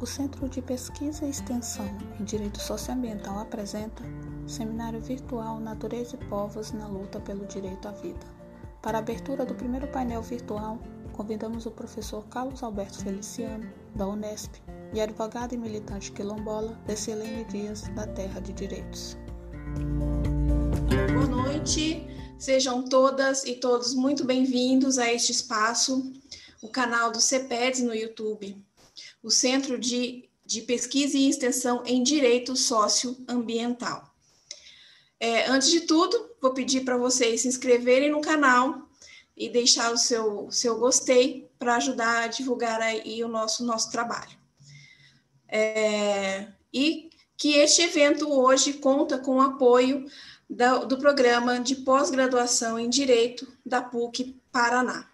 O Centro de Pesquisa e Extensão em Direito Socioambiental apresenta Seminário Virtual Natureza e Povos na Luta pelo Direito à Vida. Para a abertura do primeiro painel virtual, convidamos o professor Carlos Alberto Feliciano, da Unesp, e a advogada e militante quilombola Decilene Dias, da Terra de Direitos. Boa noite, sejam todas e todos muito bem-vindos a este espaço, o canal do CEPEDS no YouTube o Centro de, de Pesquisa e Extensão em Direito Socioambiental. É, antes de tudo, vou pedir para vocês se inscreverem no canal e deixar o seu, seu gostei para ajudar a divulgar aí o nosso, nosso trabalho. É, e que este evento hoje conta com o apoio da, do programa de pós-graduação em Direito da PUC Paraná.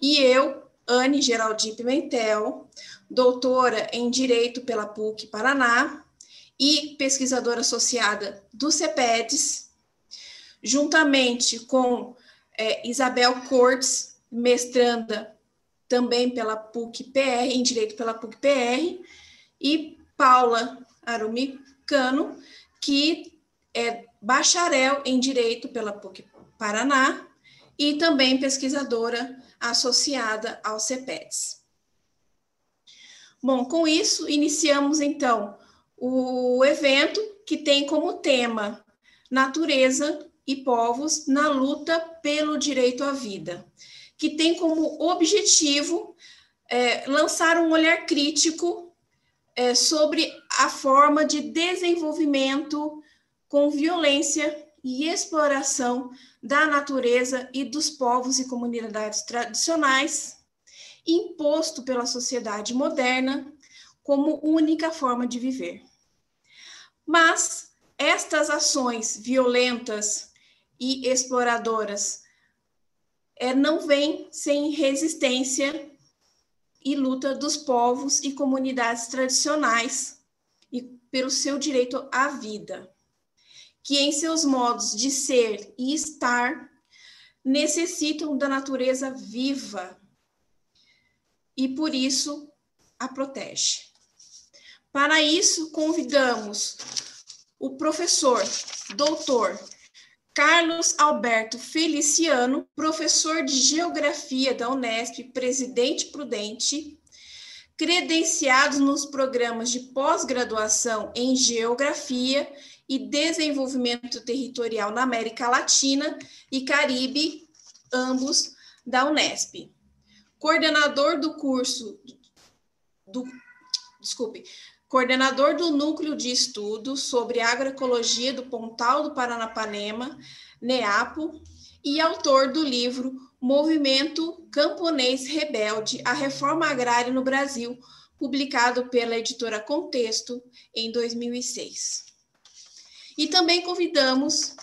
E eu, Anne Geraldine Pimentel, doutora em Direito pela PUC Paraná e pesquisadora associada do CEPEDS, juntamente com é, Isabel Cortes, mestranda também pela PUC-PR, em Direito pela PUC-PR, e Paula Arumicano, que é bacharel em Direito pela PUC Paraná e também pesquisadora associada ao CEPEDS. Bom, com isso, iniciamos então o evento que tem como tema Natureza e Povos na luta pelo direito à vida, que tem como objetivo é, lançar um olhar crítico é, sobre a forma de desenvolvimento com violência e exploração da natureza e dos povos e comunidades tradicionais imposto pela sociedade moderna como única forma de viver. Mas estas ações violentas e exploradoras é, não vêm sem resistência e luta dos povos e comunidades tradicionais e pelo seu direito à vida, que em seus modos de ser e estar necessitam da natureza viva e por isso a protege. Para isso, convidamos o professor, doutor Carlos Alberto Feliciano, professor de Geografia da Unesp, presidente prudente, credenciado nos programas de pós-graduação em Geografia e Desenvolvimento Territorial na América Latina e Caribe, ambos da Unesp coordenador do curso do desculpe, coordenador do núcleo de estudo sobre agroecologia do Pontal do Paranapanema, NEAPO, e autor do livro Movimento Camponês Rebelde: A Reforma Agrária no Brasil, publicado pela editora Contexto em 2006. E também convidamos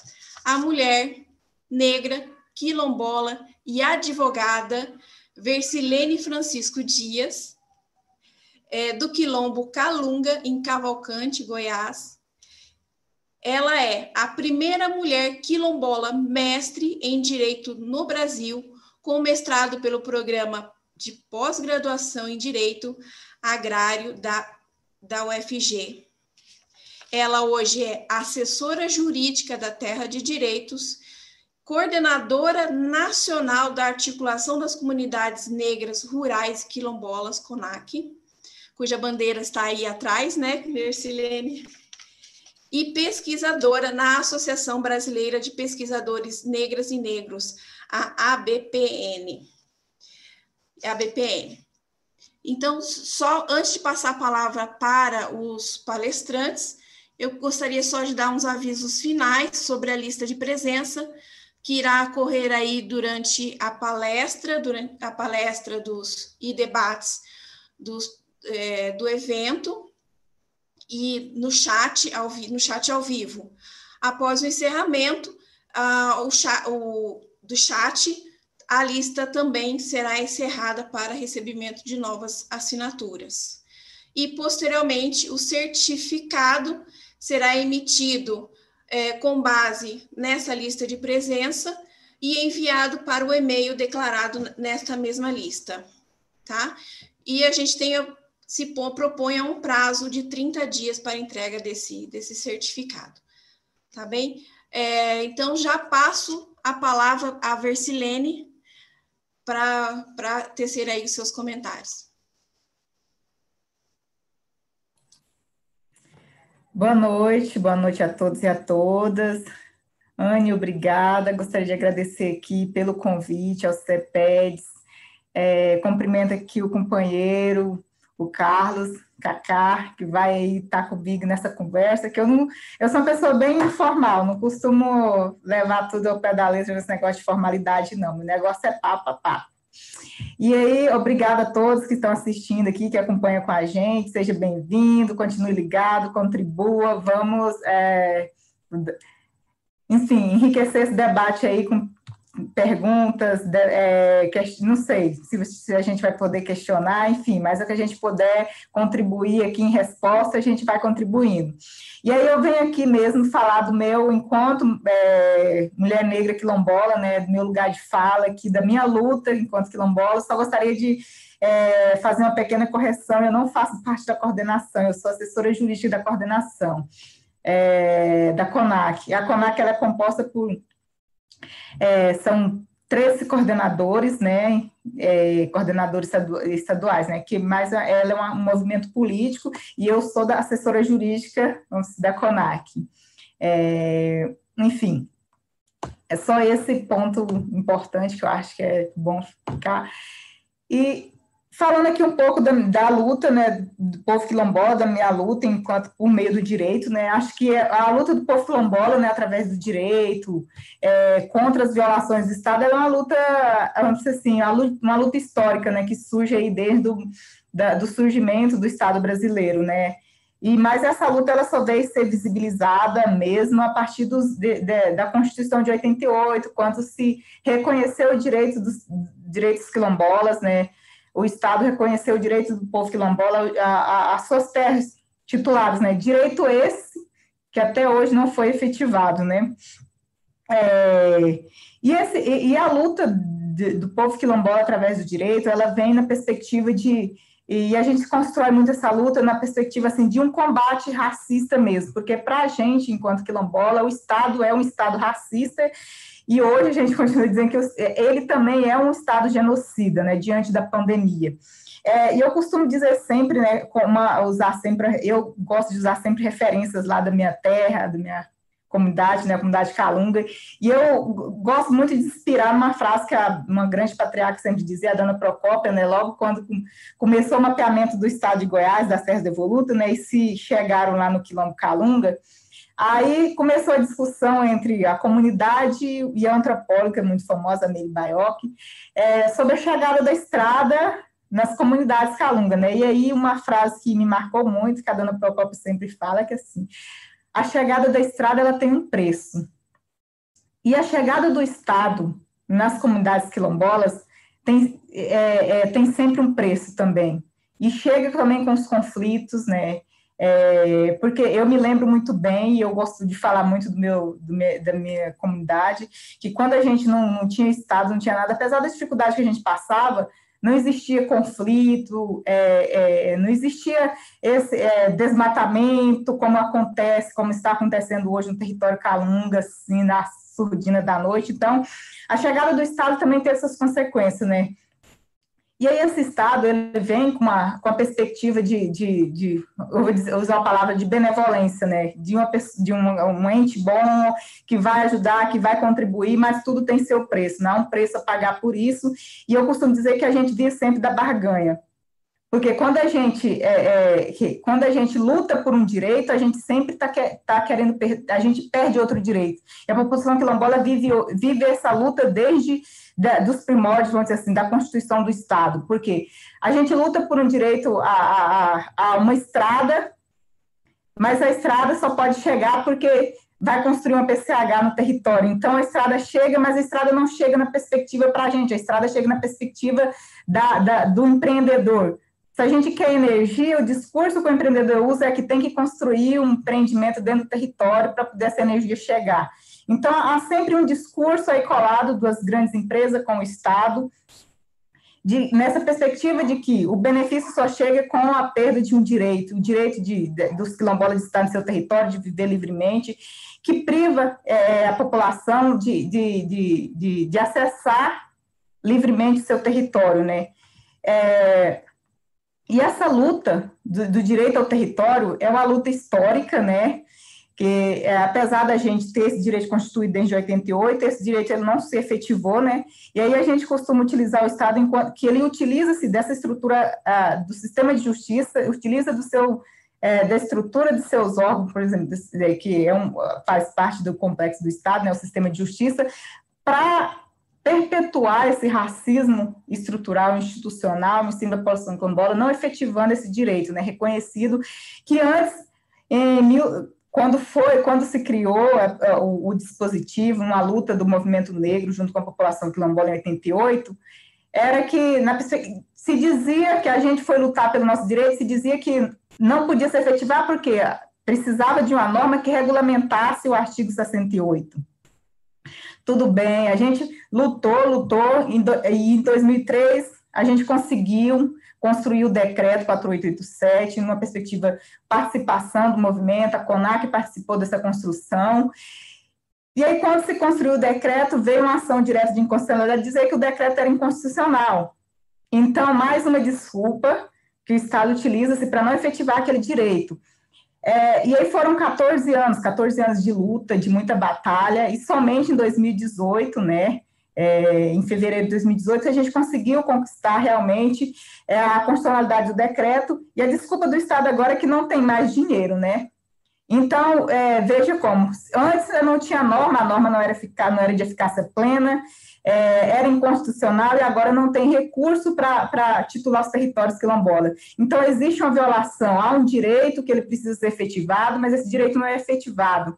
a mulher negra, quilombola e advogada Versilene Francisco Dias, é, do Quilombo Calunga, em Cavalcante, Goiás. Ela é a primeira mulher quilombola mestre em Direito no Brasil, com mestrado pelo programa de pós-graduação em Direito Agrário da, da UFG. Ela hoje é assessora jurídica da Terra de Direitos coordenadora nacional da Articulação das Comunidades Negras Rurais Quilombolas, CONAC, cuja bandeira está aí atrás, né, Mercilene? E pesquisadora na Associação Brasileira de Pesquisadores Negras e Negros, a ABPN. ABPN. Então, só antes de passar a palavra para os palestrantes, eu gostaria só de dar uns avisos finais sobre a lista de presença que irá ocorrer aí durante a palestra, durante a palestra dos e debates dos, é, do evento e no chat ao, no chat ao vivo. Após o encerramento o o, do chat, a lista também será encerrada para recebimento de novas assinaturas. E, posteriormente, o certificado será emitido é, com base nessa lista de presença e enviado para o e-mail declarado nesta mesma lista, tá? E a gente tem se proponha um prazo de 30 dias para entrega desse, desse certificado. Tá bem? É, então, já passo a palavra a Versilene para tecer aí os seus comentários. Boa noite, boa noite a todos e a todas. Anne, obrigada. Gostaria de agradecer aqui pelo convite ao CEPEDS. É, cumprimento aqui o companheiro, o Carlos Cacá, que vai estar tá comigo nessa conversa, que eu não, eu sou uma pessoa bem informal, não costumo levar tudo ao pé da letra nesse negócio de formalidade, não. O negócio é papo, papo. E aí, obrigada a todos que estão assistindo aqui, que acompanham com a gente, seja bem-vindo, continue ligado, contribua, vamos, é, enfim, enriquecer esse debate aí com perguntas, é, não sei se, se, a gente vai poder questionar, enfim, mas o que a gente puder contribuir aqui em resposta, a gente vai contribuindo. E aí eu venho aqui mesmo falar do meu enquanto é, mulher negra quilombola, né, do meu lugar de fala aqui, da minha luta enquanto quilombola, só gostaria de é, fazer uma pequena correção, eu não faço parte da coordenação, eu sou assessora jurídica da coordenação é, da CONAC. A CONAC ela é composta por é, são 13 coordenadores, né, é, coordenadores estaduais, né, que mais ela é um movimento político e eu sou da assessora jurídica da CONAC. É, enfim, é só esse ponto importante que eu acho que é bom ficar. E Falando aqui um pouco da, da, luta, né, do povo quilombola, da minha luta enquanto por meio do direito, né, acho que a luta do povo quilombola, né, através do direito, é, contra as violações do Estado, é uma luta, vamos dizer assim, uma luta, uma luta histórica, né, que surge aí desde o da, do surgimento do Estado brasileiro, né, e mas essa luta ela só veio ser visibilizada mesmo a partir dos, de, de, da Constituição de 88, quando se reconheceu o direito dos direitos quilombolas, né, o Estado reconheceu o direito do povo quilombola às suas terras titulares, né? Direito esse que até hoje não foi efetivado, né? É, e, esse, e, a luta de, do povo quilombola através do direito, ela vem na perspectiva de e a gente constrói muito essa luta na perspectiva assim de um combate racista mesmo, porque para a gente, enquanto quilombola, o Estado é um Estado racista e hoje a gente continua dizendo que ele também é um Estado genocida, né, diante da pandemia. É, e eu costumo dizer sempre, né, uma, usar sempre, eu gosto de usar sempre referências lá da minha terra, da minha comunidade, né, comunidade Calunga, e eu gosto muito de inspirar numa frase que a, uma grande patriarca sempre dizia, a dona Procópia, né, logo quando começou o mapeamento do estado de Goiás, das terras devolutas, né, e se chegaram lá no quilombo Calunga, Aí começou a discussão entre a comunidade e a antropóloga muito famosa, Meire Baioc, é, sobre a chegada da estrada nas comunidades calunga, né? E aí uma frase que me marcou muito, que a dona Procopio sempre fala, é que assim, a chegada da estrada ela tem um preço. E a chegada do Estado nas comunidades quilombolas tem, é, é, tem sempre um preço também. E chega também com os conflitos, né? É, porque eu me lembro muito bem, e eu gosto de falar muito do meu, do da minha comunidade, que quando a gente não, não tinha Estado, não tinha nada, apesar das dificuldades que a gente passava, não existia conflito, é, é, não existia esse é, desmatamento como acontece, como está acontecendo hoje no território Calunga, assim, na surdina da noite. Então, a chegada do Estado também tem essas consequências, né? E aí esse Estado ele vem com, uma, com a perspectiva de, de, de eu vou dizer, usar a palavra de benevolência, né? De, uma, de um, um ente bom que vai ajudar, que vai contribuir, mas tudo tem seu preço, não há um preço a pagar por isso. E eu costumo dizer que a gente via sempre da barganha. Porque quando a gente é, é, quando a gente luta por um direito, a gente sempre está tá querendo a gente perde outro direito. E a população quilombola vive, vive essa luta desde da, dos primórdios, vamos dizer assim, da Constituição do Estado, porque a gente luta por um direito a, a, a uma estrada, mas a estrada só pode chegar porque vai construir uma PCH no território. Então, a estrada chega, mas a estrada não chega na perspectiva para a gente, a estrada chega na perspectiva da, da, do empreendedor. Se a gente quer energia, o discurso que o empreendedor usa é que tem que construir um empreendimento dentro do território para poder essa energia chegar. Então, há sempre um discurso aí colado das grandes empresas com o Estado. de, nessa perspectiva de que o benefício só chega com a perda de um direito, o direito de, de dos quilombolas de estar no seu território, de viver livremente, que priva é, a população de, de, de, de, acessar livremente seu território, né? É, e essa luta do, do, direito ao território é uma luta histórica, né? Que é, apesar da gente ter esse direito constituído desde 88, esse direito ele não se efetivou, né? E aí a gente costuma utilizar o Estado enquanto que ele utiliza-se dessa estrutura uh, do sistema de justiça, utiliza do seu é, da estrutura de seus órgãos, por exemplo, que é um, faz parte do complexo do Estado, né, o sistema de justiça, para perpetuar esse racismo estrutural, institucional, em cima da população quilombola, não efetivando esse direito, né, reconhecido que antes, em mil, quando foi, quando se criou a, a, o, o, dispositivo, uma luta do movimento negro junto com a população quilombola em 88, era que na, se dizia que a gente foi lutar pelo nosso direito, se dizia que não podia se efetivar porque precisava de uma norma que regulamentasse o artigo 68. Tudo bem, a gente lutou, lutou, e em 2003 a gente conseguiu construir o decreto 4887, numa perspectiva participação do movimento, a CONAC participou dessa construção, e aí, quando se construiu o decreto, veio uma ação direta de inconstitucionalidade dizer que o decreto era inconstitucional. Então, mais uma desculpa que o Estado utiliza-se para não efetivar aquele direito. É, e aí foram 14 anos, 14 anos de luta, de muita batalha, e somente em 2018, né, é, em fevereiro de 2018, a gente conseguiu conquistar realmente é, a constitucionalidade do decreto, e a desculpa do Estado agora é que não tem mais dinheiro, né? Então, é, veja como, antes não tinha norma, a norma não era, não era de eficácia plena, é, era inconstitucional e agora não tem recurso para titular os territórios quilombolas. Então, existe uma violação, há um direito que ele precisa ser efetivado, mas esse direito não é efetivado.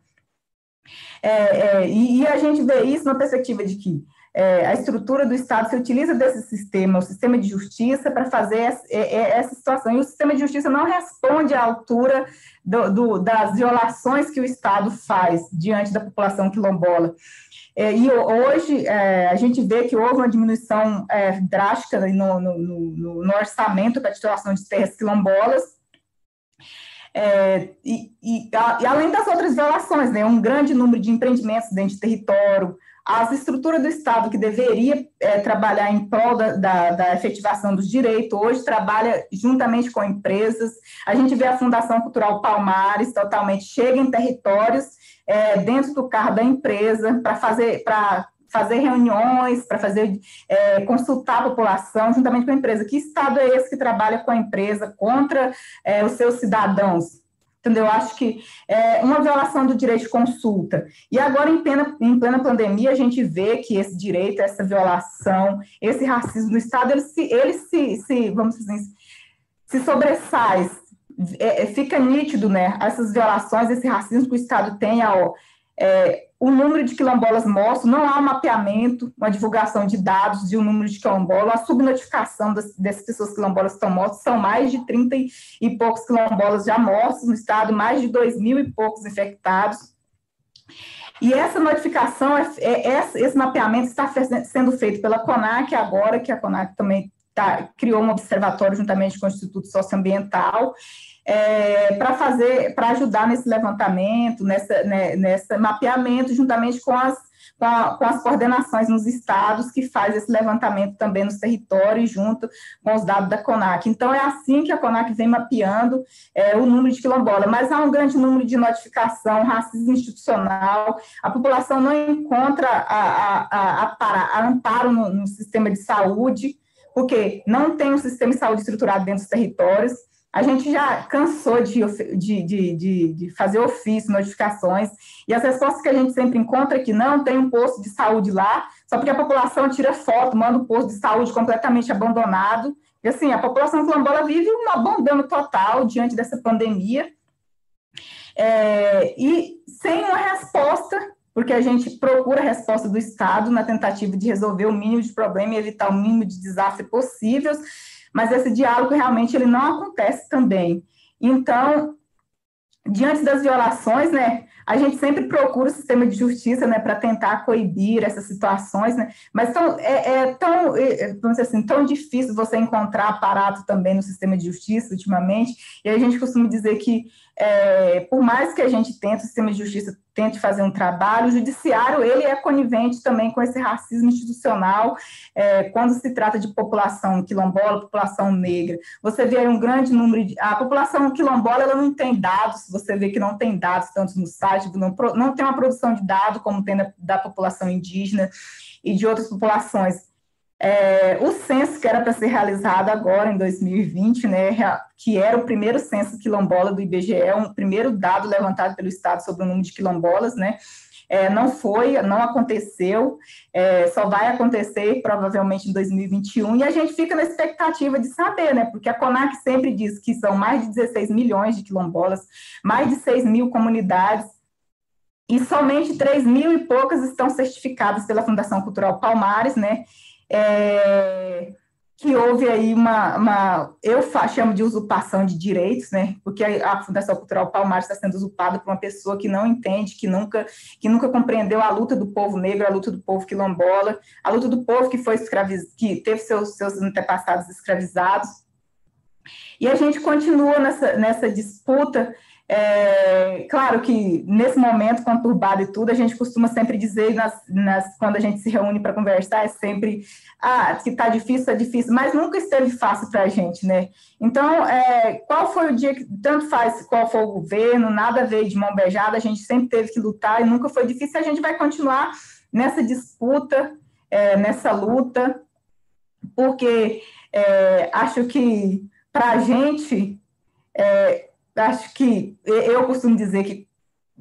É, é, e, e, a gente vê isso na perspectiva de que é, a estrutura do Estado se utiliza desse sistema, o sistema de justiça, para fazer essa, é, é, essa, situação. E o sistema de justiça não responde à altura do, do, das violações que o Estado faz diante da população quilombola. É, e hoje é, a gente vê que houve uma diminuição é, drástica no, no, no, no orçamento para a titulação de terras quilombolas, é, e, e, e, além das outras violações, né, um grande número de empreendimentos dentro de território, as estruturas do Estado que deveria é, trabalhar em prol da, da, da, efetivação dos direitos, hoje trabalha juntamente com empresas. A gente vê a Fundação Cultural Palmares totalmente chega em territórios é, dentro do carro da empresa para fazer para fazer reuniões, para fazer é, consultar a população juntamente com a empresa. Que Estado é esse que trabalha com a empresa contra é, os seus cidadãos? Entendeu? Eu acho que é uma violação do direito de consulta. E agora, em plena, em plena pandemia, a gente vê que esse direito, essa violação, esse racismo no Estado, ele se, ele se, se vamos dizer assim, se sobressai, é, é, fica nítido, né, essas violações, esse racismo que o Estado tem ao é, o número de quilombolas mortos, não há um mapeamento, uma divulgação de dados de um número de quilombolas, a subnotificação das, dessas pessoas quilombolas que estão mortas, são mais de 30 e poucos quilombolas já mortos no estado, mais de 2 mil e poucos infectados. E essa notificação, é, é, esse mapeamento está sendo feito pela CONAC agora, que a CONAC também tá, criou um observatório juntamente com o Instituto Socioambiental, é, para fazer, para ajudar nesse levantamento, nessa, né, mapeamento, juntamente com as, com, a, com, as coordenações nos estados que faz esse levantamento também nos territórios, junto com os dados da CONAC. Então, é assim que a CONAC vem mapeando é, o número de quilombola, mas há um grande número de notificação, racismo institucional, a população não encontra a, a, a amparo no, no sistema de saúde, porque não tem um sistema de saúde estruturado dentro dos territórios, a gente já cansou de, de, de, de, fazer ofício, notificações, e as respostas que a gente sempre encontra é que não tem um posto de saúde lá, só porque a população tira foto, manda um posto de saúde completamente abandonado. E assim, a população quilombola vive um abandono total diante dessa pandemia, é, e sem uma resposta, porque a gente procura a resposta do Estado na tentativa de resolver o mínimo de problema e evitar o mínimo de desastre possíveis, mas esse diálogo realmente ele não acontece também. Então, diante das violações, né, a gente sempre procura o sistema de justiça, né, para tentar coibir essas situações, né, mas tão, é, é tão, é, vamos dizer assim, tão difícil você encontrar aparato também no sistema de justiça ultimamente, e a gente costuma dizer que, é, por mais que a gente tente, o sistema de justiça tente fazer um trabalho, o judiciário, ele é conivente também com esse racismo institucional, é, quando se trata de população quilombola, população negra. Você vê um grande número de... A população quilombola, ela não tem dados, você vê que não tem dados tanto no site, não, não tem uma produção de dados como tem da, da população indígena e de outras populações. É, o censo que era para ser realizado agora em 2020, né, que era o primeiro censo quilombola do IBGE, um primeiro dado levantado pelo Estado sobre o número de quilombolas, né, é, não foi, não aconteceu, é, só vai acontecer provavelmente em 2021, e a gente fica na expectativa de saber, né, porque a CONAC sempre diz que são mais de 16 milhões de quilombolas, mais de 6 mil comunidades, e somente 3 mil e poucas estão certificadas pela Fundação Cultural Palmares, né, é, que houve aí uma, uma, eu chamo de usurpação de direitos, né, porque a, Fundação Cultural Palmares está sendo usurpada por uma pessoa que não entende, que nunca, que nunca compreendeu a luta do povo negro, a luta do povo quilombola, a luta do povo que foi escraviz, que teve seus, seus antepassados escravizados, e a gente continua nessa, nessa disputa é, claro que nesse momento conturbado e tudo, a gente costuma sempre dizer, nas, nas quando a gente se reúne para conversar, é sempre, ah, que está difícil, é difícil, mas nunca esteve fácil para a gente, né? Então, é, qual foi o dia que, tanto faz qual foi o governo, nada veio de mão beijada, a gente sempre teve que lutar e nunca foi difícil, a gente vai continuar nessa disputa, é, nessa luta, porque é, acho que para a gente, é, acho que eu costumo dizer que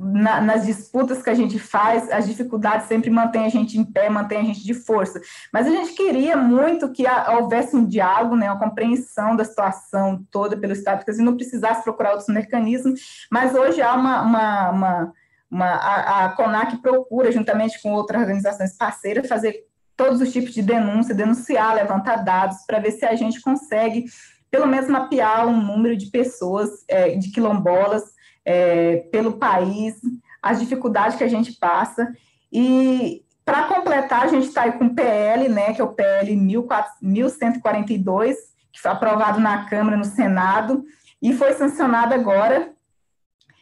na, nas disputas que a gente faz, as dificuldades sempre mantêm a gente em pé, mantêm a gente de força. Mas a gente queria muito que houvesse um diálogo, né, uma compreensão da situação toda pelo Estado, porque assim não precisasse procurar outros mecanismos. Mas hoje há uma, uma, uma, uma a, a CONAC procura, juntamente com outras organizações parceiras, fazer todos os tipos de denúncia, denunciar, levantar dados, para ver se a gente consegue pelo menos mapear um número de pessoas, é, de quilombolas, é, pelo país, as dificuldades que a gente passa. E, para completar, a gente está aí com o PL, né, que é o PL 1142, que foi aprovado na Câmara, no Senado, e foi sancionado agora,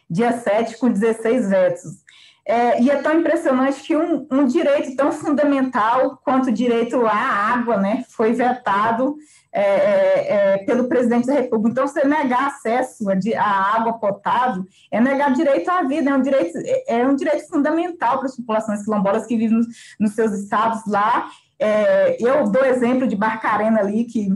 dia 7, com 16 vetos. É, e é tão impressionante que um, um, direito tão fundamental quanto o direito à água, né, foi vetado é, é, é, pelo presidente da República. Então, você negar acesso à água potável é negar direito à vida, é um direito, é, é um direito fundamental para as populações quilombolas que vivem nos, nos seus estados lá. É, eu dou exemplo de Barcarena ali, que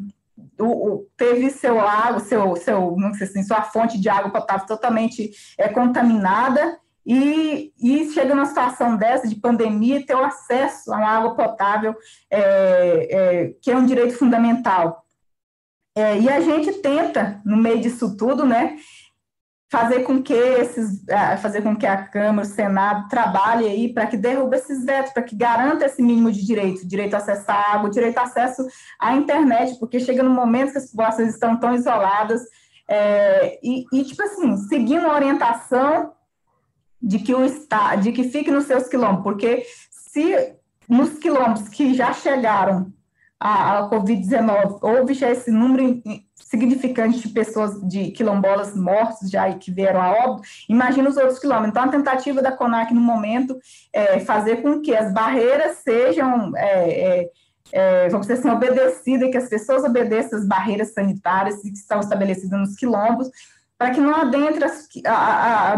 o, o, teve seu lago, seu, seu, não sei assim, sua fonte de água potável totalmente é, contaminada, e, e chega numa situação dessa de pandemia ter o acesso uma água potável, é, é, que é um direito fundamental. É, e a gente tenta, no meio disso tudo, né, fazer com que esses, fazer com que a Câmara, o Senado trabalhe aí para que derrube esses vetos, para que garanta esse mínimo de direito, direito a acesso à água, direito a acesso à internet, porque chega no momento que as populações estão tão isoladas, é, e, e, tipo assim, seguindo a orientação de que o está, de que fique nos seus quilombos, porque se nos quilombos que já chegaram a, a Covid-19 houve já esse número significante de pessoas de quilombolas mortos já e que vieram a óbito, imagina os outros quilômetros. Então, a tentativa da CONAC no momento é fazer com que as barreiras sejam, é, é, é, vamos dizer assim, obedecidas, que as pessoas obedeçam as barreiras sanitárias que estão estabelecidas nos quilombos, para que não adentre as, a, a, a,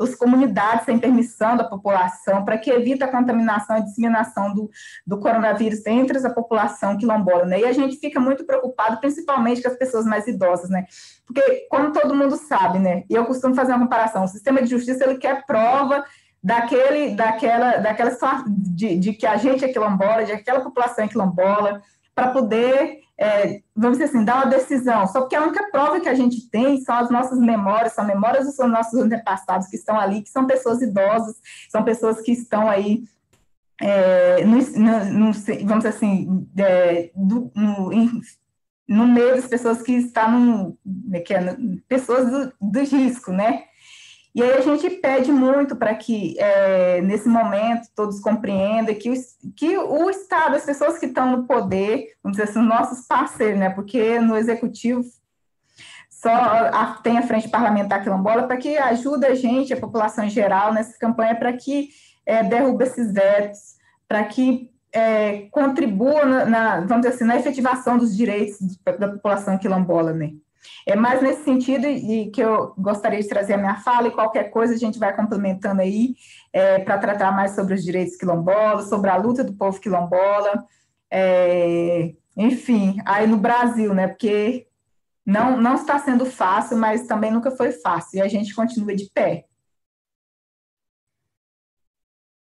as comunidades sem permissão da população, para que evite a contaminação e disseminação do, do coronavírus entre a população quilombola, né? E a gente fica muito preocupado, principalmente com as pessoas mais idosas, né? Porque, como todo mundo sabe, né? E eu costumo fazer uma comparação, o sistema de justiça, ele quer prova daquele, daquela, daquela de, de que a gente é quilombola, de que aquela população é quilombola, para poder é, vamos dizer assim, dar uma decisão. Só porque a única prova que a gente tem são as nossas memórias, são memórias dos nossos antepassados que estão ali, que são pessoas idosas, são pessoas que estão aí, é, no, no, no, vamos dizer assim, é, do, no, em, no meio das pessoas que estão, no, que é, pessoas do, do risco, né? E aí a gente pede muito para que, é, nesse momento, todos compreendam que o, que o Estado, as pessoas que estão no poder, vamos dizer assim, nossos parceiros, né? Porque no Executivo só a, tem a Frente Parlamentar Quilombola para que ajude a gente, a população em geral, nessa campanha para que é, derrube esses vetos, para que é, contribua na, na, vamos dizer assim, na efetivação dos direitos da população quilombola, né? É mais nesse sentido e que eu gostaria de trazer a minha fala, e qualquer coisa a gente vai complementando aí é, para tratar mais sobre os direitos quilombolas, sobre a luta do povo quilombola, é, enfim, aí no Brasil, né? Porque não, não está sendo fácil, mas também nunca foi fácil, e a gente continua de pé.